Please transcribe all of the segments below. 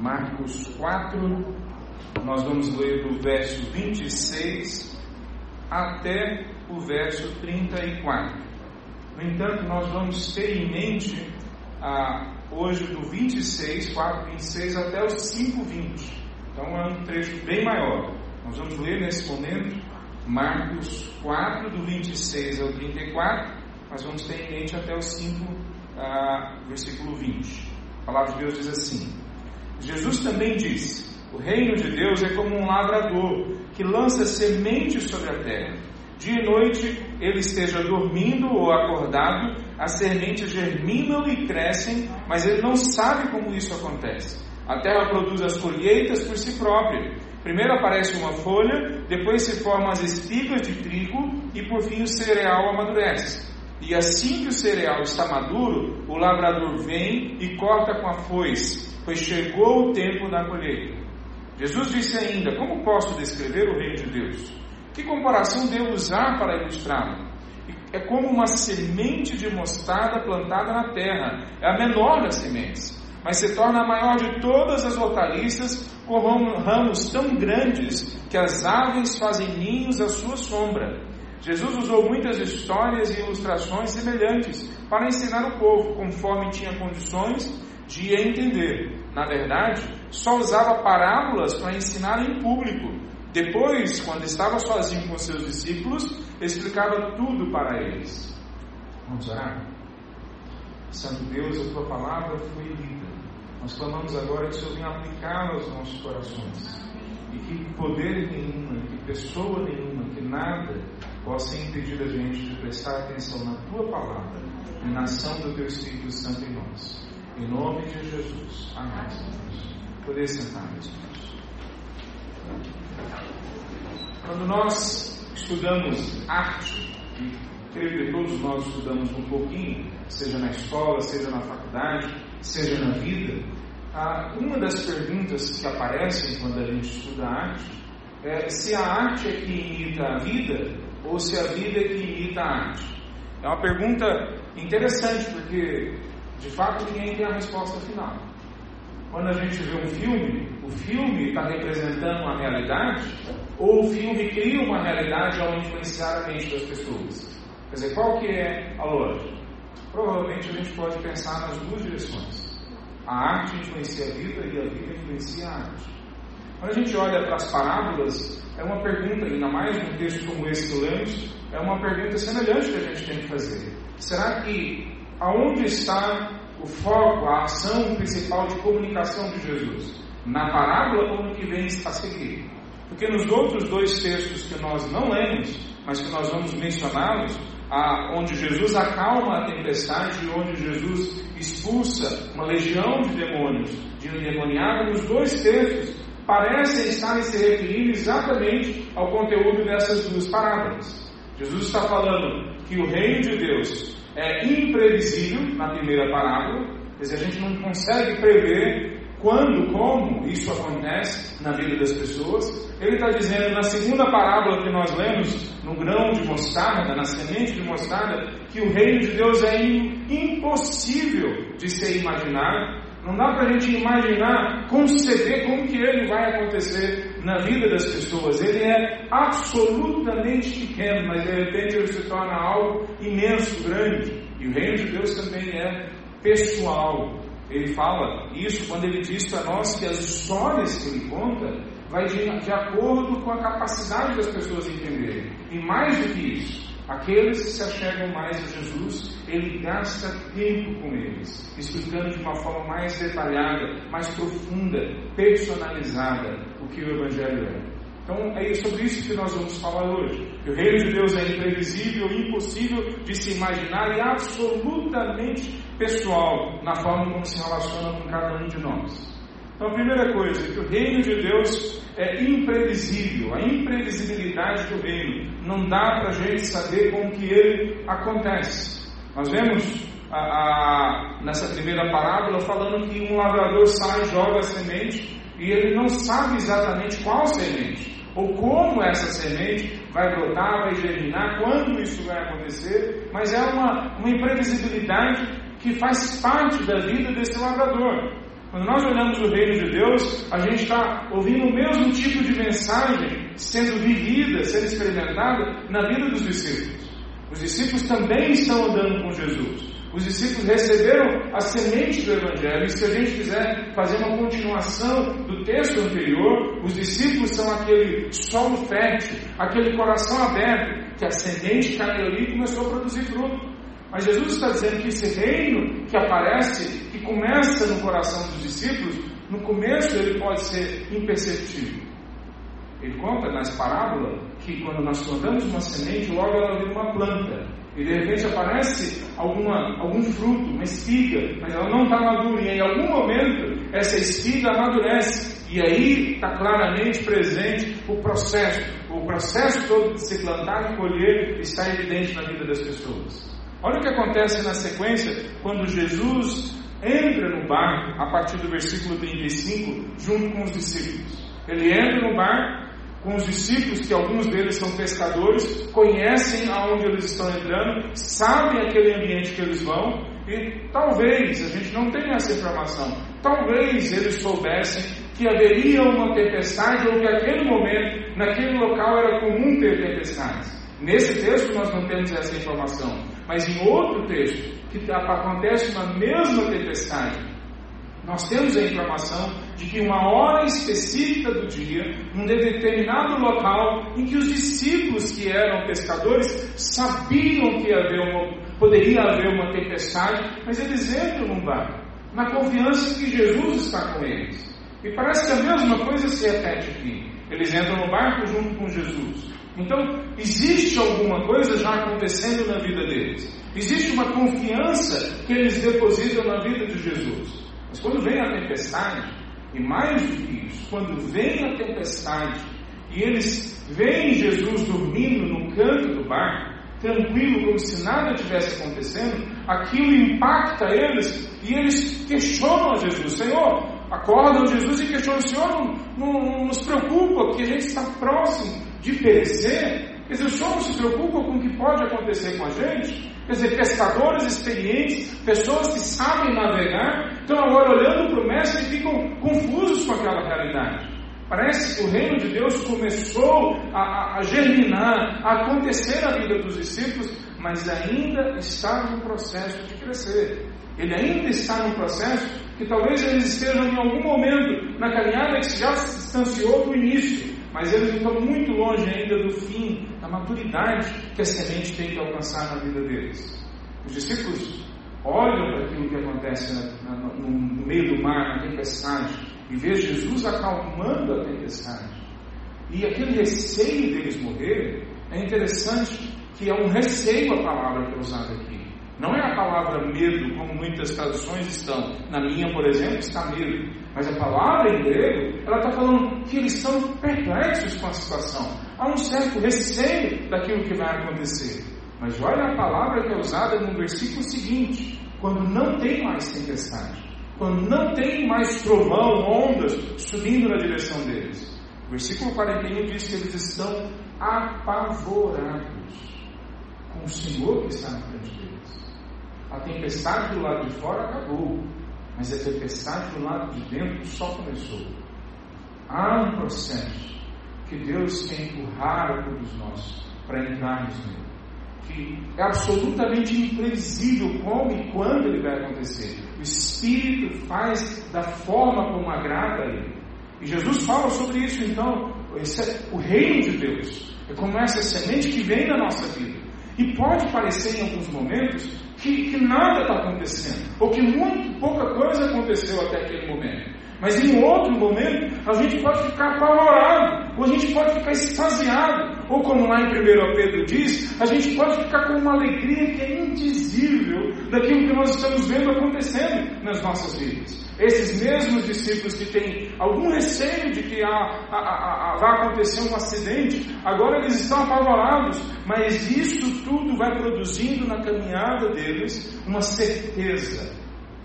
Marcos 4, nós vamos ler do verso 26 até o verso 34. No entanto, nós vamos ter em mente ah, hoje do 26, 4, 26 até o 5, 20. Então é um trecho bem maior. Nós vamos ler nesse momento Marcos 4, do 26 ao 34, mas vamos ter em mente até o 5, ah, versículo 20. A palavra de Deus diz assim: Jesus também disse: O reino de Deus é como um lavrador que lança sementes sobre a terra. Dia e noite ele esteja dormindo ou acordado, as sementes germinam e crescem, mas ele não sabe como isso acontece. A terra produz as colheitas por si própria. Primeiro aparece uma folha, depois se formam as espigas de trigo e por fim o cereal amadurece. E assim que o cereal está maduro, o lavrador vem e corta com a foice, pois chegou o tempo da colheita. Jesus disse ainda: Como posso descrever o reino de Deus? Que comparação devo usar para ilustrá-lo? É como uma semente de mostarda plantada na terra, é a menor das sementes, mas se torna a maior de todas as hortaliças, com ramos tão grandes que as aves fazem ninhos à sua sombra. Jesus usou muitas histórias e ilustrações semelhantes para ensinar o povo, conforme tinha condições de entender. Na verdade, só usava parábolas para ensinar em público. Depois, quando estava sozinho com seus discípulos, explicava tudo para eles. Vamos orar? Santo Deus, a tua palavra foi lida. Nós clamamos agora que o Senhor venha aplicá-la aos nossos corações. E que poder nenhuma, que pessoa nenhuma, que nada possa impedir a gente de prestar atenção na tua palavra e na ação do teu Espírito Santo em nós. Em nome de Jesus. Amém. Poder sentar, meus irmãos. Quando nós estudamos arte, e creio que todos nós estudamos um pouquinho, seja na escola, seja na faculdade, seja na vida, uma das perguntas que aparecem quando a gente estuda arte é se a arte é que imita a vida ou se a vida é que imita a arte. É uma pergunta interessante, porque de fato ninguém tem a resposta final. Quando a gente vê um filme, o filme está representando uma realidade ou o filme cria uma realidade ao influenciar a mente das pessoas? Quer dizer, qual que é a lógica? Provavelmente a gente pode pensar nas duas direções. A arte influencia a vida e a vida influencia a arte. Quando a gente olha para as parábolas, é uma pergunta, ainda mais num texto como esse que lemos, é uma pergunta semelhante que a gente tem que fazer. Será que aonde está o foco, a ação principal de comunicação de Jesus? Na parábola ou no que vem a seguir? Porque nos outros dois textos que nós não lemos, mas que nós vamos mencioná-los, onde Jesus acalma a tempestade onde Jesus expulsa uma legião de demônios, de endemoniado, nos dois textos parecem estar se referindo exatamente ao conteúdo dessas duas parábolas. Jesus está falando que o reino de Deus é imprevisível na primeira parábola, quer dizer, a gente não consegue prever quando, como isso acontece na vida das pessoas. Ele está dizendo na segunda parábola que nós lemos, no grão de mostarda, na semente de mostarda, que o reino de Deus é impossível de ser imaginado, não dá para a gente imaginar, conceber como que ele vai acontecer na vida das pessoas. Ele é absolutamente pequeno, mas de repente ele se torna algo imenso, grande. E o reino de Deus também é pessoal. Ele fala isso quando ele diz para nós que as histórias que ele conta vai de, de acordo com a capacidade das pessoas entenderem. E mais do que isso, Aqueles que se achegam mais a Jesus, ele gasta tempo com eles, explicando de uma forma mais detalhada, mais profunda, personalizada o que o Evangelho é. Então é sobre isso que nós vamos falar hoje. Que o reino de Deus é imprevisível, impossível de se imaginar e absolutamente pessoal na forma como se relaciona com cada um de nós. Então a primeira coisa, que o reino de Deus é imprevisível, a imprevisibilidade do reino. Não dá para a gente saber como que ele acontece. Nós vemos a, a, nessa primeira parábola falando que um lavrador sai, joga a semente e ele não sabe exatamente qual semente ou como essa semente vai brotar, vai germinar, quando isso vai acontecer, mas é uma, uma imprevisibilidade que faz parte da vida desse lavrador. Quando nós olhamos o reino de Deus, a gente está ouvindo o mesmo tipo de mensagem sendo vivida, sendo experimentada na vida dos discípulos. Os discípulos também estão andando com Jesus. Os discípulos receberam a semente do Evangelho, e se a gente quiser fazer uma continuação do texto anterior, os discípulos são aquele solo fértil, aquele coração aberto, que a semente caiu ali e começou a produzir fruto. Mas Jesus está dizendo que esse reino que aparece, que começa no coração dos discípulos, no começo ele pode ser imperceptível. Ele conta nas parábolas que quando nós plantamos uma semente, logo ela vira uma planta. E de repente aparece alguma, algum fruto, uma espiga, mas ela não está madura. E em algum momento essa espiga amadurece. E aí está claramente presente o processo. O processo todo de se plantar e colher está evidente na vida das pessoas. Olha o que acontece na sequência quando Jesus entra no barco, a partir do versículo 35, junto com os discípulos. Ele entra no barco com os discípulos, que alguns deles são pescadores, conhecem aonde eles estão entrando, sabem aquele ambiente que eles vão, e talvez, a gente não tenha essa informação, talvez eles soubessem que haveria uma tempestade ou que naquele momento, naquele local era comum ter tempestades. Nesse texto nós não temos essa informação, mas em outro texto, que acontece uma mesma tempestade, nós temos a informação de que uma hora específica do dia, num determinado local, em que os discípulos que eram pescadores sabiam que uma, poderia haver uma tempestade, mas eles entram num barco, na confiança que Jesus está com eles. E parece que a mesma coisa se repete aqui. Eles entram no barco junto com Jesus. Então, existe alguma coisa já acontecendo na vida deles. Existe uma confiança que eles depositam na vida de Jesus. Mas quando vem a tempestade, e mais do que isso, quando vem a tempestade e eles veem Jesus dormindo no canto do barco, tranquilo, como se nada tivesse acontecendo, aquilo impacta eles e eles questionam a Jesus: Senhor, acordam Jesus e questionam: Senhor, não, não, não nos preocupa, porque a gente está próximo de perecer. Quer dizer, o Senhor não se preocupa com o que pode acontecer com a gente? Quer dizer, pescadores experientes, pessoas que sabem navegar, estão agora olhando para o mestre e ficam confusos com aquela realidade. Parece que o reino de Deus começou a, a, a germinar, a acontecer na vida dos discípulos, mas ainda está no processo de crescer. Ele ainda está no processo que talvez eles estejam em algum momento na caminhada que já se distanciou do início mas eles estão muito longe ainda do fim, da maturidade que a semente tem que alcançar na vida deles. Os discípulos olham para aquilo que acontece no, meio do mar, na tempestade, e vê Jesus acalmando a tempestade. E aquele receio deles morrer, é interessante que é um receio a palavra que é usada aqui. Não é a palavra medo, como muitas traduções estão. Na minha, por exemplo, está medo. Mas a palavra em grego, ela está falando que eles estão perplexos com a situação. Há um certo receio daquilo que vai acontecer. Mas olha a palavra que é usada no versículo seguinte: quando não tem mais tempestade, quando não tem mais trovão, ondas subindo na direção deles. O versículo 41 diz que eles estão apavorados com o Senhor que está na frente deles. A tempestade do lado de fora acabou, mas a tempestade do lado de dentro só começou. Há um processo que Deus quer empurrar todos nós para entrarmos nele, que é absolutamente imprevisível como e quando ele vai acontecer. O Espírito faz da forma como agrada a ele. E Jesus fala sobre isso, então, é o reino de Deus. É como essa semente que vem na nossa vida. E pode parecer em alguns momentos que, que nada está acontecendo, ou que muito pouca coisa aconteceu até aquele momento. Mas em outro momento, a gente pode ficar apavorado, ou a gente pode ficar extasiado, ou como lá em 1 Pedro diz, a gente pode ficar com uma alegria que é indizível daquilo que nós estamos vendo acontecendo nas nossas vidas. Esses mesmos discípulos que têm algum receio de que há, vai acontecer um acidente, agora eles estão apavorados, mas isso tudo vai produzindo na caminhada deles uma certeza.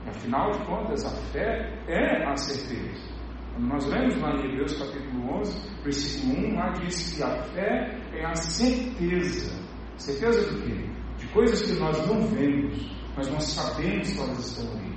Afinal de contas, a fé é a certeza. Nós lemos lá em Hebreus capítulo 11, versículo 1, lá diz que a fé é a certeza. Certeza do quê? De coisas que nós não vemos, mas nós sabemos que elas estão ali.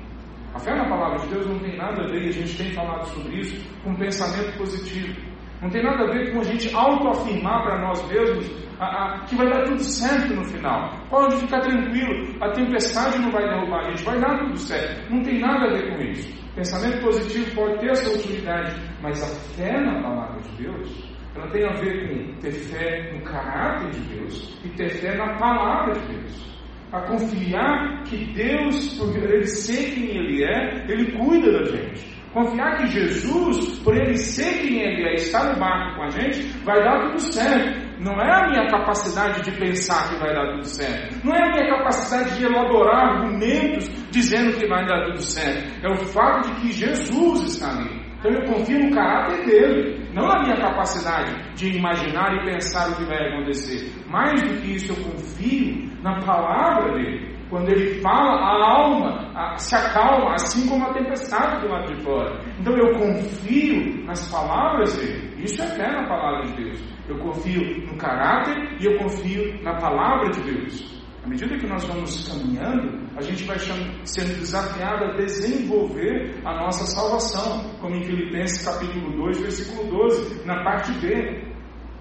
A fé na palavra de Deus não tem nada a ver, e a gente tem falado sobre isso, com pensamento positivo. Não tem nada a ver com a gente autoafirmar para nós mesmos a, a, que vai dar tudo certo no final. Pode ficar tranquilo, a tempestade não vai derrubar a gente, vai dar tudo certo. Não tem nada a ver com isso. Pensamento positivo pode ter essa utilidade, mas a fé na palavra de Deus, ela tem a ver com ter fé no caráter de Deus e ter fé na palavra de Deus. A confiar que Deus, por ele ser quem Ele é, Ele cuida da gente. Confiar que Jesus, por Ele ser quem Ele é, estar no barco com a gente, vai dar tudo certo. Não é a minha capacidade de pensar que vai dar tudo certo. Não é a minha capacidade de elaborar argumentos dizendo que vai dar tudo certo. É o fato de que Jesus está ali. Então eu confio no caráter dele, não na minha capacidade de imaginar e pensar o que vai acontecer. Mais do que isso, eu confio na palavra dele. Quando ele fala, a alma se acalma, assim como a tempestade do lado de fora. Então eu confio nas palavras dele. Isso é fé na palavra de Deus. Eu confio no caráter e eu confio na palavra de Deus. À medida que nós vamos caminhando, a gente vai sendo desafiado a desenvolver a nossa salvação, como em Filipenses capítulo 2, versículo 12, na parte B.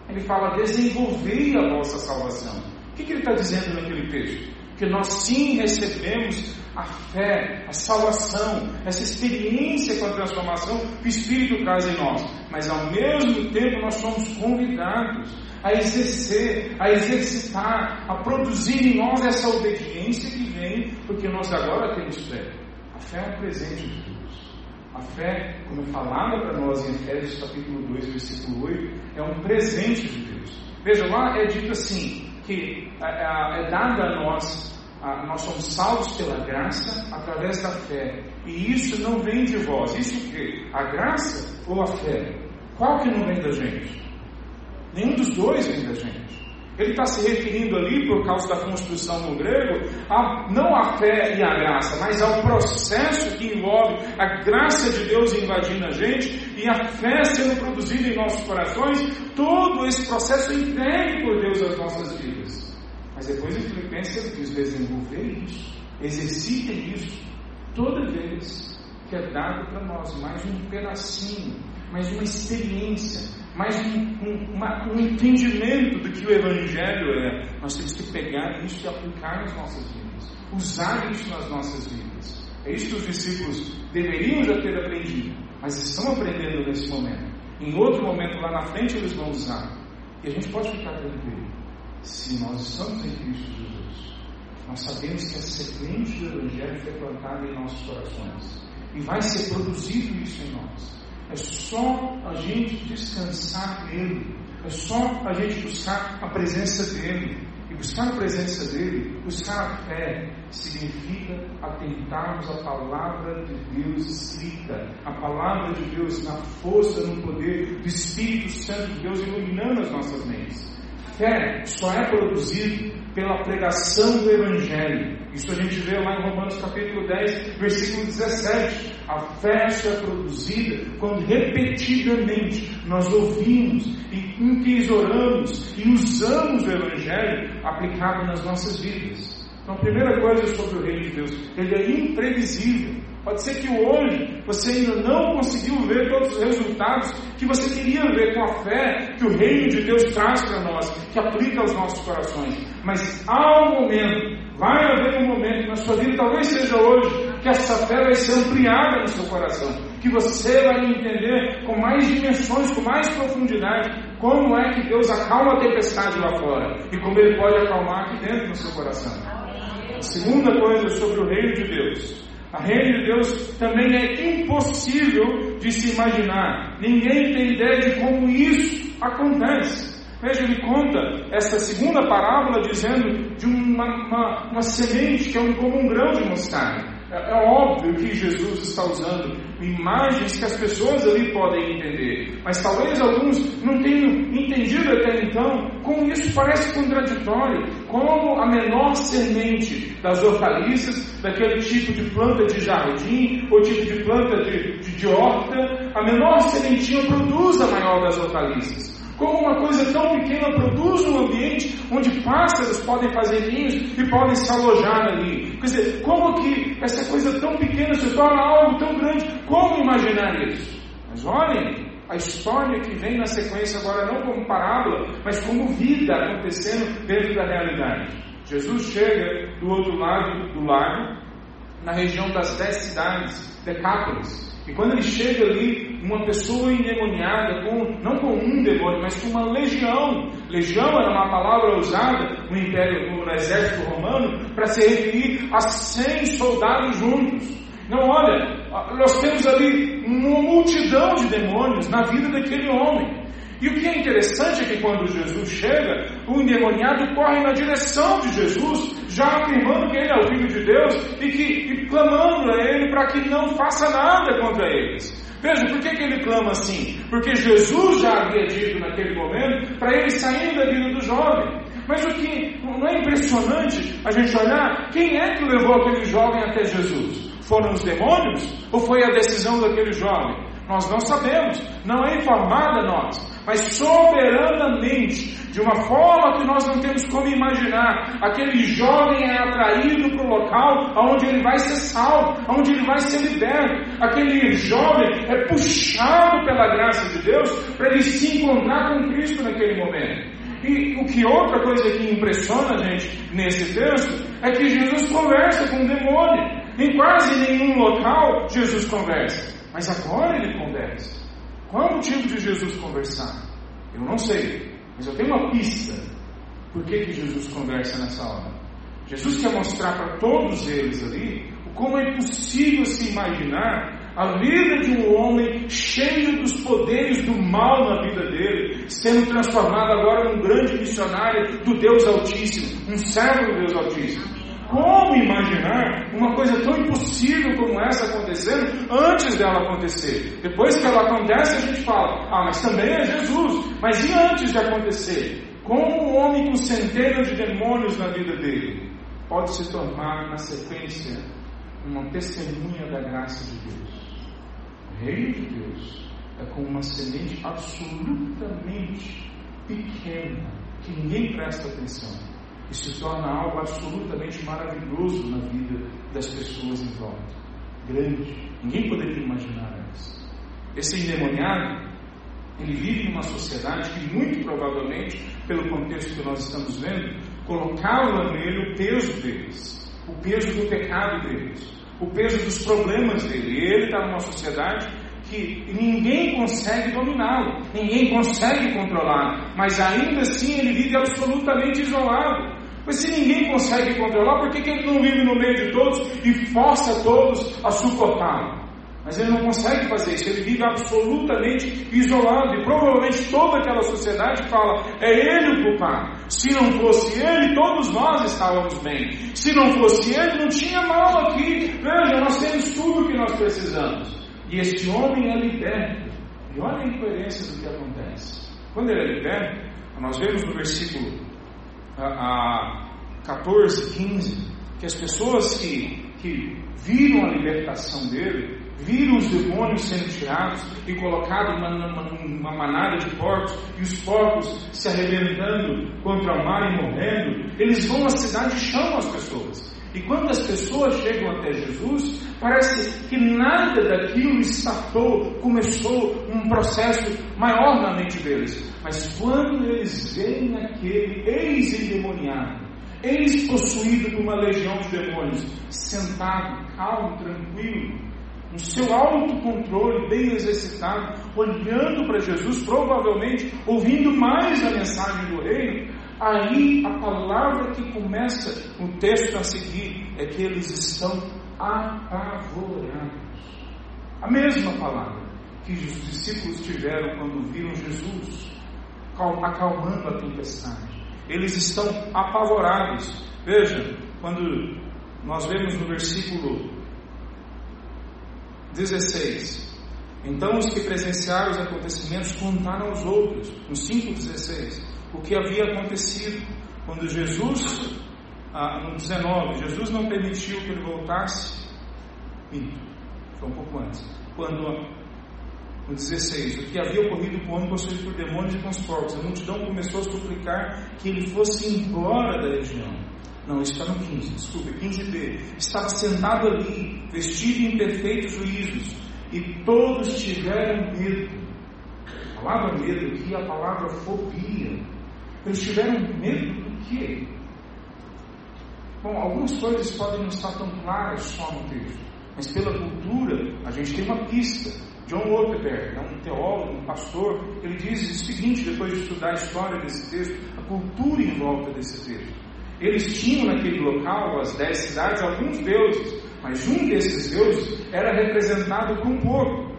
Ele fala: desenvolver a vossa salvação. O que, que ele está dizendo naquele texto? Que nós sim recebemos a fé, a salvação, essa experiência com a transformação que o Espírito traz em nós, mas ao mesmo tempo nós somos convidados a exercer, a exercitar, a produzir em nós essa obediência que vem porque nós agora temos fé. A fé é um presente de Deus. A fé, como é falada para nós em Efésios capítulo 2, versículo 8, é um presente de Deus. Veja lá, é dito assim, que é, é, é dada a nós nós somos salvos pela graça através da fé. E isso não vem de vós. Isso o quê? A graça ou a fé? Qual que não vem da gente? Nenhum dos dois vem da gente. Ele está se referindo ali, por causa da construção no grego, a, não à fé e à graça, mas ao processo que envolve a graça de Deus invadindo a gente e a fé sendo produzida em nossos corações, todo esse processo entregue por Deus às nossas vidas. Mas depois em Filipenses diz: desenvolver isso, exercitem isso, toda vez que é dado para nós mais um pedacinho, mais uma experiência, mais um, um, uma, um, entendimento do que o Evangelho é. Nós temos que pegar isso e aplicar nas nossas vidas, usar isso nas nossas vidas. É isso que os discípulos deveriam já ter aprendido, mas estão aprendendo nesse momento. Em outro momento lá na frente eles vão usar. E a gente pode ficar tranquilo. Se nós estamos em Cristo Jesus, nós sabemos que a semente do Evangelho foi plantada em nossos corações. E vai ser produzido isso em nós. É só a gente descansar nele. É só a gente buscar a presença dele. E buscar a presença dele, buscar a fé, significa atentarmos à palavra de Deus escrita, a palavra de Deus na força, no poder do Espírito Santo de Deus iluminando as nossas mentes. Fé só é produzido pela pregação do Evangelho. Isso a gente vê lá em Romanos capítulo 10, versículo 17. A fé só é produzida quando repetidamente nós ouvimos e entesouramos e usamos o Evangelho aplicado nas nossas vidas. Então, a primeira coisa sobre o reino de Deus, ele é imprevisível. Pode ser que hoje você ainda não conseguiu ver todos os resultados que você queria ver com a fé que o reino de Deus traz para nós, que aplica aos nossos corações. Mas há um momento, vai haver um momento na sua vida, talvez seja hoje, que essa fé vai ser ampliada no seu coração, que você vai entender com mais dimensões, com mais profundidade, como é que Deus acalma a tempestade lá fora e como Ele pode acalmar aqui dentro no seu coração. A segunda coisa sobre o reino de Deus a reino de Deus também é impossível de se imaginar. Ninguém tem ideia de como isso acontece. Veja, ele conta essa segunda parábola dizendo de uma, uma, uma semente que é como um grão de mostarda. É, é óbvio que Jesus está usando imagens que as pessoas ali podem entender, mas talvez alguns não tenham entendido até então como isso parece contraditório, como a menor semente das hortaliças, daquele tipo de planta de jardim ou tipo de planta de, de, de horta, a menor sementinha produz a maior das hortaliças. Como uma coisa tão pequena produz ambiente onde pássaros podem fazer ninhos e podem se alojar ali. Quer dizer, como que essa coisa tão pequena se torna algo tão grande? Como imaginar isso? Mas olhem, a história que vem na sequência agora não como parábola, mas como vida acontecendo dentro da realidade. Jesus chega do outro lado do lago, na região das dez cidades, Decápolis. E quando ele chega ali, uma pessoa endemoniada, com, não com um demônio, mas com uma legião. Legião era uma palavra usada no Império, no exército romano, para se referir a 100 soldados juntos. Não, olha, nós temos ali uma multidão de demônios na vida daquele homem. E o que é interessante é que quando Jesus chega, o endemoniado corre na direção de Jesus, já afirmando que ele é o Filho de Deus e, que, e clamando a ele para que não faça nada contra eles. Veja, por que, que ele clama assim? Porque Jesus já havia dito naquele momento para ele sair da vida do jovem. Mas o que não é impressionante a gente olhar quem é que levou aquele jovem até Jesus? Foram os demônios ou foi a decisão daquele jovem? Nós não sabemos, não é informada nós mas soberanamente, de uma forma que nós não temos como imaginar. Aquele jovem é atraído para o local onde ele vai ser salvo, onde ele vai ser liberto. Aquele jovem é puxado pela graça de Deus para ele se encontrar com Cristo naquele momento. E o que outra coisa que impressiona a gente nesse texto é que Jesus conversa com o demônio. Em quase nenhum local Jesus conversa, mas agora ele conversa. Qual é o motivo de Jesus conversar? Eu não sei, mas eu tenho uma pista. Por que, que Jesus conversa nessa hora? Jesus quer mostrar para todos eles ali como é possível se imaginar a vida de um homem cheio dos poderes do mal na vida dele, sendo transformado agora num grande missionário do Deus Altíssimo, um servo do Deus Altíssimo. Como imaginar uma coisa tão impossível como essa acontecendo antes dela acontecer? Depois que ela acontece, a gente fala: ah, mas também é Jesus. Mas e antes de acontecer? Como um homem com centenas de demônios na vida dele pode se tornar, na sequência, uma testemunha da graça de Deus? O reino de Deus é como uma semente absolutamente pequena que ninguém presta atenção e se torna algo absolutamente maravilhoso na vida das pessoas em volta. Grande. Ninguém poderia imaginar isso. Esse endemoniado, ele vive numa sociedade que muito provavelmente, pelo contexto que nós estamos vendo, colocava nele o peso deles, o peso do pecado deles, o peso dos problemas dele. E ele está numa sociedade que ninguém consegue dominá-lo, ninguém consegue controlá-lo, mas ainda assim ele vive absolutamente isolado. Mas se ninguém consegue controlar, por que, que ele não vive no meio de todos e força todos a suportá-lo? Mas ele não consegue fazer isso, ele vive absolutamente isolado e provavelmente toda aquela sociedade fala: é ele o culpado. Se não fosse ele, todos nós estávamos bem. Se não fosse ele, não tinha mal aqui. Veja, nós temos tudo o que nós precisamos. E este homem é liberto. E olha a incoerência do que acontece. Quando ele é liberto, nós vemos no versículo a, 14, 15, que as pessoas que, que viram a libertação dele, viram os demônios sendo tirados e colocados numa, manada de porcos, e os porcos se arrebentando contra o mar e morrendo, eles vão à cidade e chamam as pessoas. E quando as pessoas chegam até Jesus, parece que nada daquilo startou, começou um processo maior na mente deles. Mas quando eles veem aquele ex-endemoniado, ex-possuído por uma legião de demônios, sentado, calmo, tranquilo, no seu autocontrole bem exercitado, olhando para Jesus, provavelmente ouvindo mais a mensagem Aí a palavra que começa o texto a seguir é que eles estão apavorados. A mesma palavra que os discípulos tiveram quando viram Jesus acalmando a tempestade. Eles estão apavorados. Veja, quando nós vemos no versículo 16. Então os que presenciaram os acontecimentos contaram aos outros, no 5,16 o que havia acontecido quando Jesus, ah, no 19, Jesus não permitiu que ele voltasse. Minto, foi um pouco antes. Quando No 16, o que havia ocorrido com o homem possuído por demônios e com os porcos. A multidão começou a suplicar que ele fosse embora da região. Não, está no 15, desculpe, 15b. Estava sentado ali, vestido em perfeitos juízos, e todos tiveram medo. A palavra medo aqui é a palavra fobia. Eles tiveram medo do quê? Bom, algumas coisas podem não estar tão claras só no texto, mas pela cultura a gente tem uma pista. John Waterberg, é um teólogo, um pastor, ele diz o seguinte, depois de estudar a história desse texto, a cultura em volta desse texto. Eles tinham naquele local, as dez cidades, alguns deuses, mas um desses deuses era representado por um porco.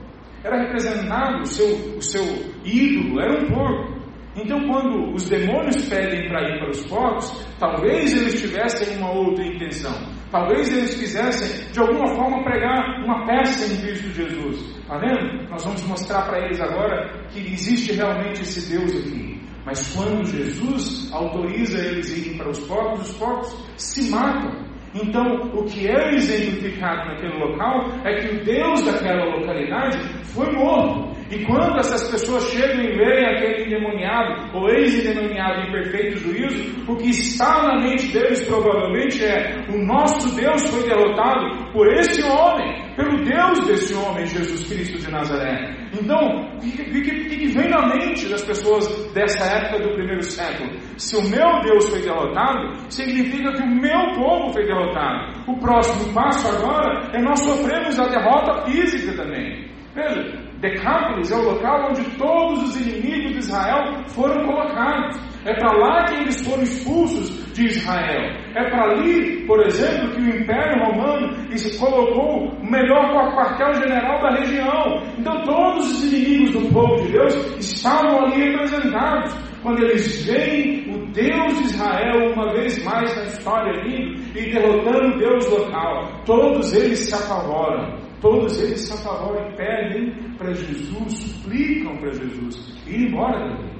Era representado, o seu, o seu ídolo era um porco. Então, quando os demônios pedem para ir para os porcos, talvez eles tivessem uma outra intenção. Talvez eles quisessem, de alguma forma, pregar uma peça em Cristo Jesus. Está vendo? Nós vamos mostrar para eles agora que existe realmente esse Deus aqui. Mas quando Jesus autoriza eles irem para os porcos, os porcos se matam. Então, o que é exemplificado naquele local é que o Deus daquela localidade foi morto. E quando essas pessoas chegam e veem aquele endemoniado ou ex-endemoniado em perfeito juízo, o que está na mente deles provavelmente é: o nosso Deus foi derrotado por esse homem, pelo Deus desse homem, Jesus Cristo de Nazaré. Então, o que, que, que, vem na mente das pessoas dessa época do primeiro século? Se o meu Deus foi derrotado, significa que o meu povo foi derrotado. O próximo passo agora é nós sofrermos a derrota física também. Veja, Decápolis é o local onde todos os inimigos de Israel foram colocados. É para lá que eles foram expulsos de Israel. É para ali, por exemplo, que o Império Romano colocou o melhor quartel-general da região. Então todos os inimigos do povo de Deus estavam ali representados. Quando eles veem o Deus de Israel uma vez mais na história vindo e derrotando o Deus local, todos eles se apavoram. Todos eles se apavoram e pedem para Jesus, suplicam para Jesus ir embora dali.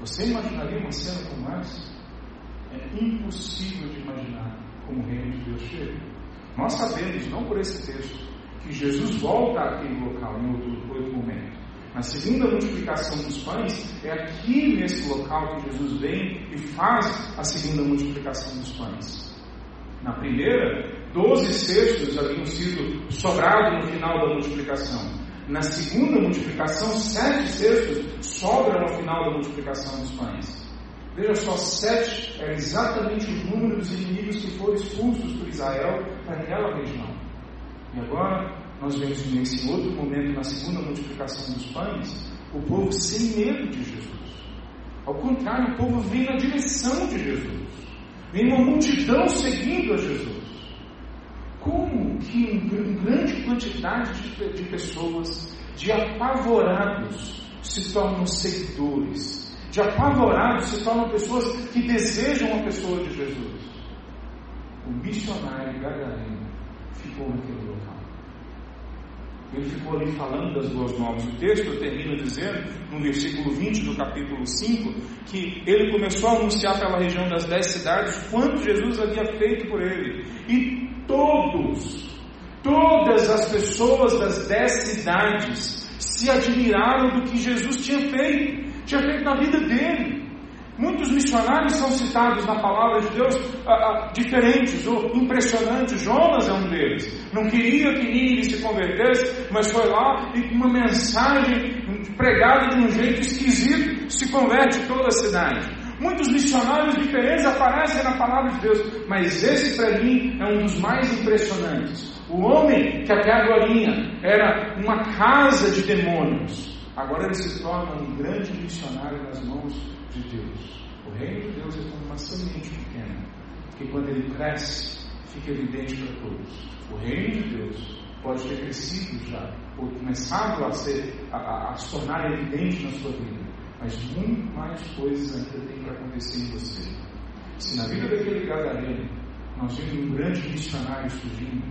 Você imaginaria uma cena como essa? É impossível de imaginar como o reino de Deus chega. Nós sabemos, não por esse texto, que Jesus volta àquele local em outro, outro momento. Na segunda multiplicação dos pães, é aqui nesse local que Jesus vem e faz a segunda multiplicação dos pães. Na primeira, doze cestos haviam sido sobrados no final da multiplicação. Na segunda multiplicação, sete cestos sobram no final da multiplicação dos pães. Veja só, sete é exatamente o número dos inimigos que foram expulsos por Israel para aquela região. E agora, nós vemos nesse outro momento, na segunda multiplicação dos pães, o povo sem medo de Jesus. Ao contrário, o povo vem na direção de Jesus. Vem uma multidão seguindo a Jesus. Como que uma grande quantidade de, de pessoas, de apavorados, se tornam seguidores, de apavorados se tornam pessoas que desejam a pessoa de Jesus? O missionário Gadareno ficou naquele local. Ele ficou ali falando das boas novas. O texto termina dizendo, no versículo 20 do capítulo 5, que ele começou a anunciar pela região das dez cidades quanto Jesus havia feito por ele. E todos, todas as pessoas das dez cidades se admiraram do que Jesus tinha feito, tinha feito na vida dele. Muitos missionários são citados na palavra de Deus ah, ah, diferentes ou impressionantes. Jonas é um deles. Não queria que ninguém se convertesse, mas foi lá e com uma mensagem pregada de um jeito esquisito se converte toda a cidade. Muitos missionários diferentes aparecem na palavra de Deus, mas esse para mim é um dos mais impressionantes. O homem que até agora era uma casa de demônios, agora ele se torna um grande missionário nas mãos de Deus. O reino de Deus é como uma semente pequena, que quando ele cresce, fica evidente para todos. O reino de Deus pode ter crescido já, ou começado a, ser, a, a, a se tornar evidente na sua vida mas muito mais coisas ainda tem para acontecer em você. Se na vida daquele gadareno nós vimos um grande missionário surgindo,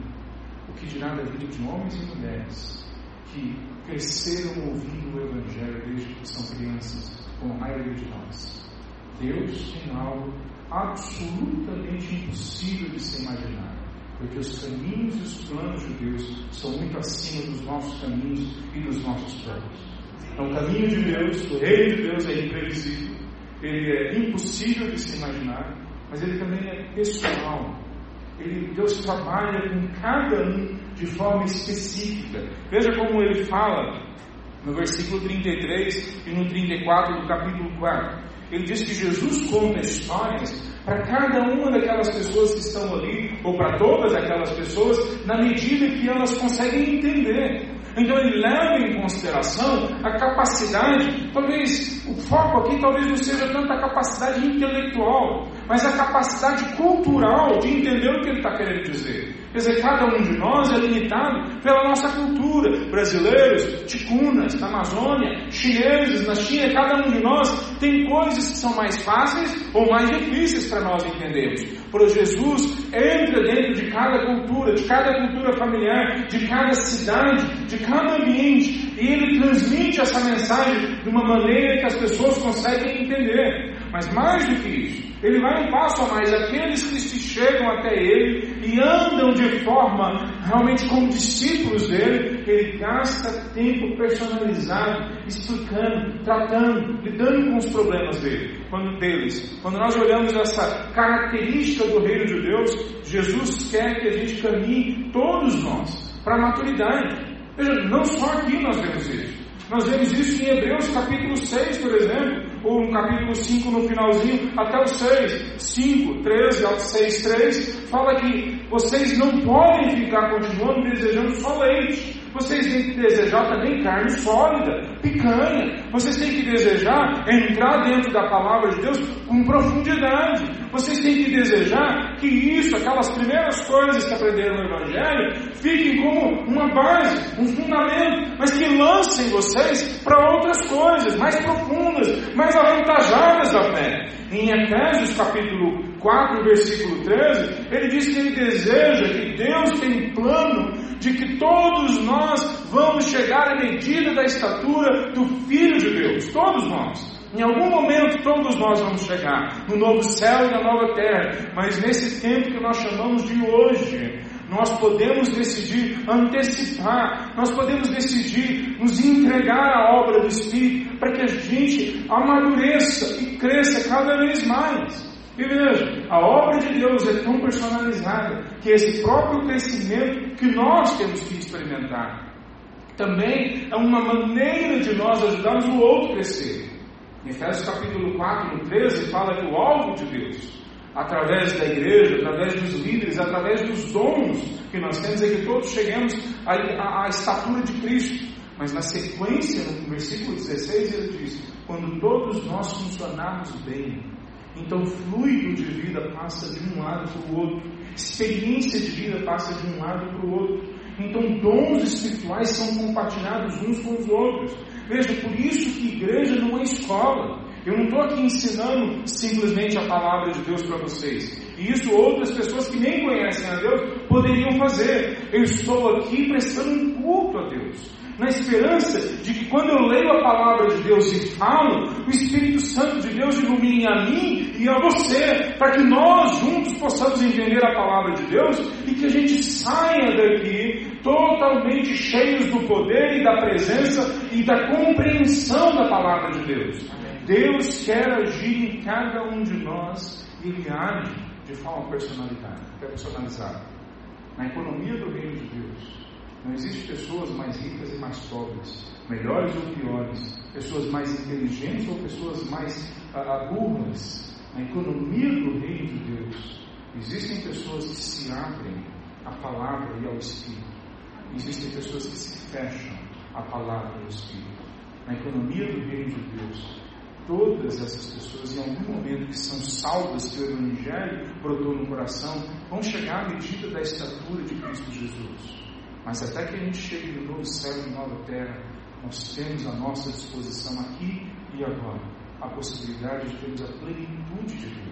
o que dirá da vida de homens e mulheres que cresceram ouvindo o Evangelho desde que são crianças, como a maioria de nós? Deus tem algo absolutamente impossível de se imaginar. Porque os caminhos e os planos de Deus são muito acima dos nossos caminhos e dos nossos planos. Então, o caminho de Deus, o reino de Deus é imprevisível, ele é impossível de se imaginar, mas ele também é pessoal. Ele, Deus trabalha com cada um de forma específica. Veja como ele fala no versículo 33 e no 34 do capítulo 4. Ele diz que Jesus conta histórias para cada uma daquelas pessoas que estão ali, ou para todas aquelas pessoas, na medida que elas conseguem entender. Então ele leva em consideração a capacidade, talvez o foco aqui talvez não seja tanto a capacidade intelectual, mas a capacidade cultural de entender o que ele está querendo dizer. Quer dizer, cada um de nós é limitado pela nossa cultura. Brasileiros, ticunas, na Amazônia, chineses, na China, cada um de nós tem coisas que são mais fáceis ou mais difíceis para nós entendermos. Por Jesus entra dentro de cada cultura, de cada cultura familiar, de cada cidade, de cada ambiente, e ele transmite essa mensagem de uma maneira que as pessoas conseguem entender. Mas mais do que isso, ele vai um passo a mais. Aqueles que se chegam até ele e andam de forma realmente como discípulos dele, ele gasta tempo personalizado, explicando, tratando, lidando com os problemas dele, quando deles. Quando nós olhamos essa característica do reino de Deus, Jesus quer que a gente caminhe todos nós para a maturidade. Veja, não só aqui nós vemos isso. Nós vemos isso em Hebreus capítulo 6, por exemplo, ou no capítulo 5 no finalzinho, até o 6, 5, 13 ao 6, 3, fala que vocês não podem ficar continuando desejando só leite. Vocês têm que desejar também carne sólida, picanha. Vocês têm que desejar entrar dentro da palavra de Deus com profundidade. Vocês têm que desejar que isso, aquelas primeiras coisas que aprenderam no Evangelho, fiquem como uma base, um fundamento, mas que lancem vocês para outras coisas mais profundas, mais avantajadas da fé. Em Efésios capítulo 4, versículo 13, ele diz que ele deseja, que Deus tem plano de que todos nós vamos chegar à medida da estatura do Filho de Deus, todos nós. Em algum momento todos nós vamos chegar no novo céu e na nova terra, mas nesse tempo que nós chamamos de hoje, nós podemos decidir antecipar, nós podemos decidir nos entregar à obra do Espírito para que a gente amadureça e cresça cada vez mais. E veja, a obra de Deus é tão personalizada que esse próprio crescimento que nós temos que experimentar também é uma maneira de nós ajudarmos o outro a crescer. Em Efésios capítulo 4, no 13, fala que o alvo de Deus, através da igreja, através dos líderes, através dos dons que nós temos, é que todos cheguemos à, à, à estatura de Cristo. Mas na sequência, no versículo 16, ele diz: quando todos nós funcionarmos bem, então, fluido de vida passa de um lado para o outro, experiência de vida passa de um lado para o outro. Então, dons espirituais são compartilhados uns com os outros. Veja, por isso que igreja não é escola. Eu não estou aqui ensinando simplesmente a palavra de Deus para vocês. E isso outras pessoas que nem conhecem a Deus poderiam fazer. Eu estou aqui prestando um culto a Deus na esperança de que quando eu leio a palavra de Deus e falo, o Espírito Santo de Deus ilumine a mim e a você, para que nós juntos possamos entender a palavra de Deus e que a gente saia daqui totalmente cheios do poder e da presença e da compreensão da palavra de Deus. Deus quer agir em cada um de nós e Ele age de forma personalizada. Na economia do reino de Deus, não existe pessoas mais ricas e mais pobres, melhores ou piores, pessoas mais inteligentes ou pessoas mais uh, burras. Na economia do reino de Deus, existem pessoas que se abrem à palavra e ao Espírito. Existem pessoas que se fecham à palavra e ao Espírito. Na economia do reino de Deus, todas essas pessoas, em algum momento que são salvas, que o Evangelho brotou no coração, vão chegar à medida da estatura de Cristo Jesus. Mas até que a gente chegue no novo céu e nova terra, nós temos à nossa disposição aqui e agora a possibilidade de termos a plenitude de vida.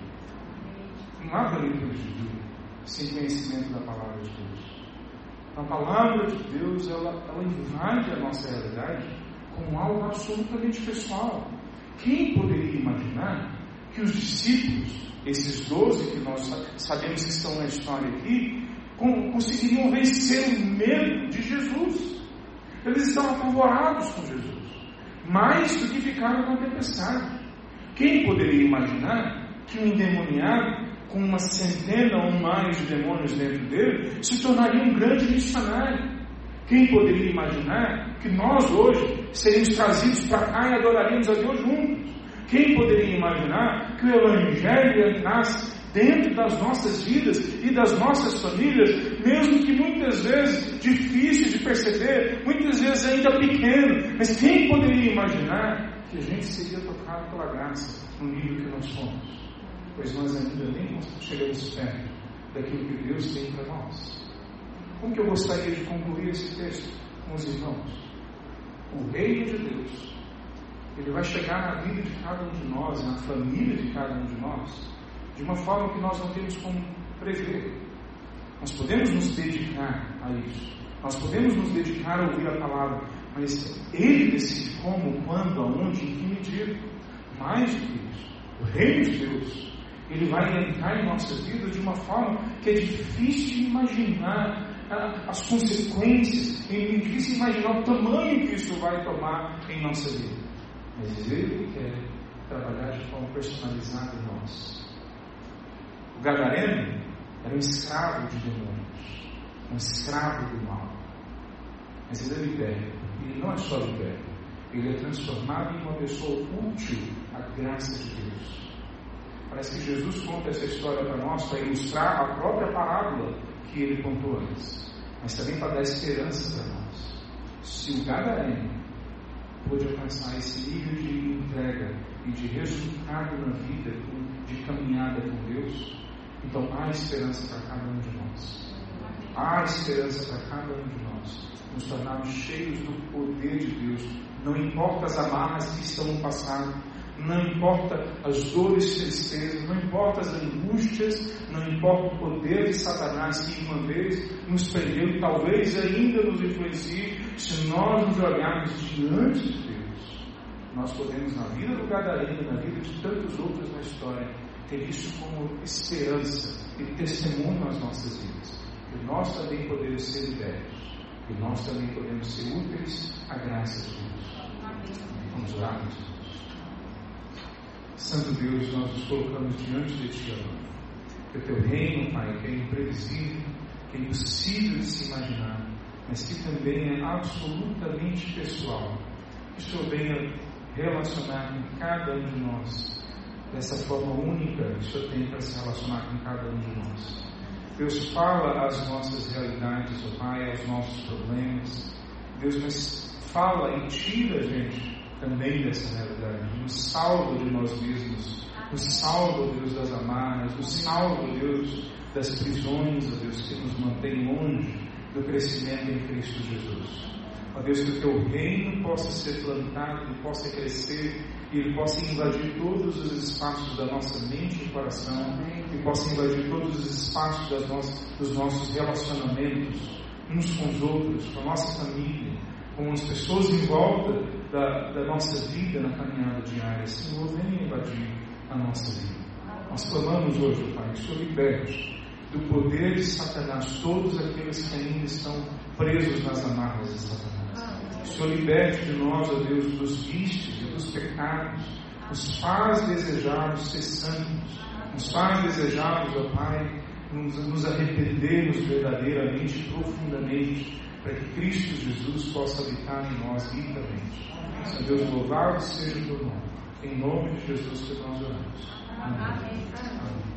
Não há plenitude de vida sem conhecimento da palavra de Deus. A palavra de Deus, ela, ela invade a nossa realidade como algo absolutamente pessoal. Quem poderia imaginar que os discípulos, esses doze que nós sabemos que estão na história aqui, conseguiriam vencer o medo de Jesus. Eles estão apavorados com Jesus, mais do que ficaram com tempestade. Quem poderia imaginar que um endemoniado com uma centena ou mais de demônios dentro dele se tornaria um grande missionário? Quem poderia imaginar que nós hoje seríamos trazidos para cá e adoraríamos a Deus juntos? Quem poderia imaginar que o Evangelho entrasse dentro das nossas vidas e das nossas famílias, mesmo que muitas vezes difícil de perceber, muitas vezes ainda pequeno, mas quem poderia imaginar que a gente seria tocado pela graça no nível que nós somos? Pois nós ainda nem chegamos perto daquilo que Deus tem para nós. Como que eu gostaria de concluir esse texto com os irmãos? O reino de Deus ele vai chegar na vida de cada um de nós, na família de cada um de nós, de uma forma que nós não temos como prever. Nós podemos nos dedicar a isso, nós podemos nos dedicar a ouvir a palavra, mas Ele decide como, quando, aonde, em que medida. Mais do que isso, o Reino de Deus, Ele vai entrar em nossa vida de uma forma que é difícil de imaginar as consequências, é difícil imaginar o tamanho que isso vai tomar em nossa vida. Mas Ele quer trabalhar de forma personalizada em nós. O Gadareno era um escravo de demônios, um escravo do mal. Mas ele é liberto. Não é só liberto, ele é transformado em uma pessoa útil à graça de Deus. Parece que Jesus conta essa história para nós para ilustrar a própria parábola que ele contou antes, mas também para dar esperança para nós. Se o Gadareno pôde alcançar esse nível de entrega e de resultado na vida, de caminhada com Deus, então há esperança para cada um de nós. Há esperança para cada um de nós. Nos tornarmos cheios do poder de Deus. Não importa as amarras que estão no passado, não importa as dores e tristezas, não importa as angústias, não importa o poder de Satanás que uma vez nos prendeu, talvez ainda nos influencie, se nós nos olharmos diante de Deus, nós podemos, na vida do Gadareno, na vida de tantos outros na história, ter isso como esperança e testemunho nas nossas vidas. Que nós também podemos ser libertos, e nós também podemos ser úteis à graça de Deus. Vamos orar, Santo Deus, nós nos colocamos diante de Ti agora. Que o Teu reino, Pai, que é imprevisível, que é impossível de se imaginar, mas que também é absolutamente pessoal. Que o Senhor venha relacionar com cada um de nós dessa forma única que o Senhor tem para se relacionar com cada um de nós. Deus fala às nossas realidades, ó Pai, aos nossos problemas. Deus nos fala e tira a gente também dessa realidade. Nos salva de nós mesmos, nos salva, Deus, das amarras, nos salva, Deus, das prisões, ó Deus, que nos mantém longe do crescimento em Cristo Jesus. Ó Deus, que o teu reino possa ser plantado, possa crescer e ele possa invadir todos os espaços da nossa mente e coração, e possa invadir todos os espaços das nossas, dos nossos relacionamentos uns com os outros, com a nossa família, com as pessoas em volta da, da nossa vida na caminhada diária. Senhor, venha invadir a nossa vida. Nós clamamos hoje, Pai, Senhor liberte do poder de Satanás todos aqueles que ainda estão presos nas amarras de Satanás. O liberte de nós, ó Deus, dos vícios e dos pecados. Nos faz desejarmos ser santos. Nos faz desejarmos, ó Pai, nos, nos arrependermos verdadeiramente, profundamente para que Cristo Jesus possa habitar em nós ricamente. Senhor Deus, louvado seja o teu nome. Em nome de Jesus que nós oramos. Amém. Amém.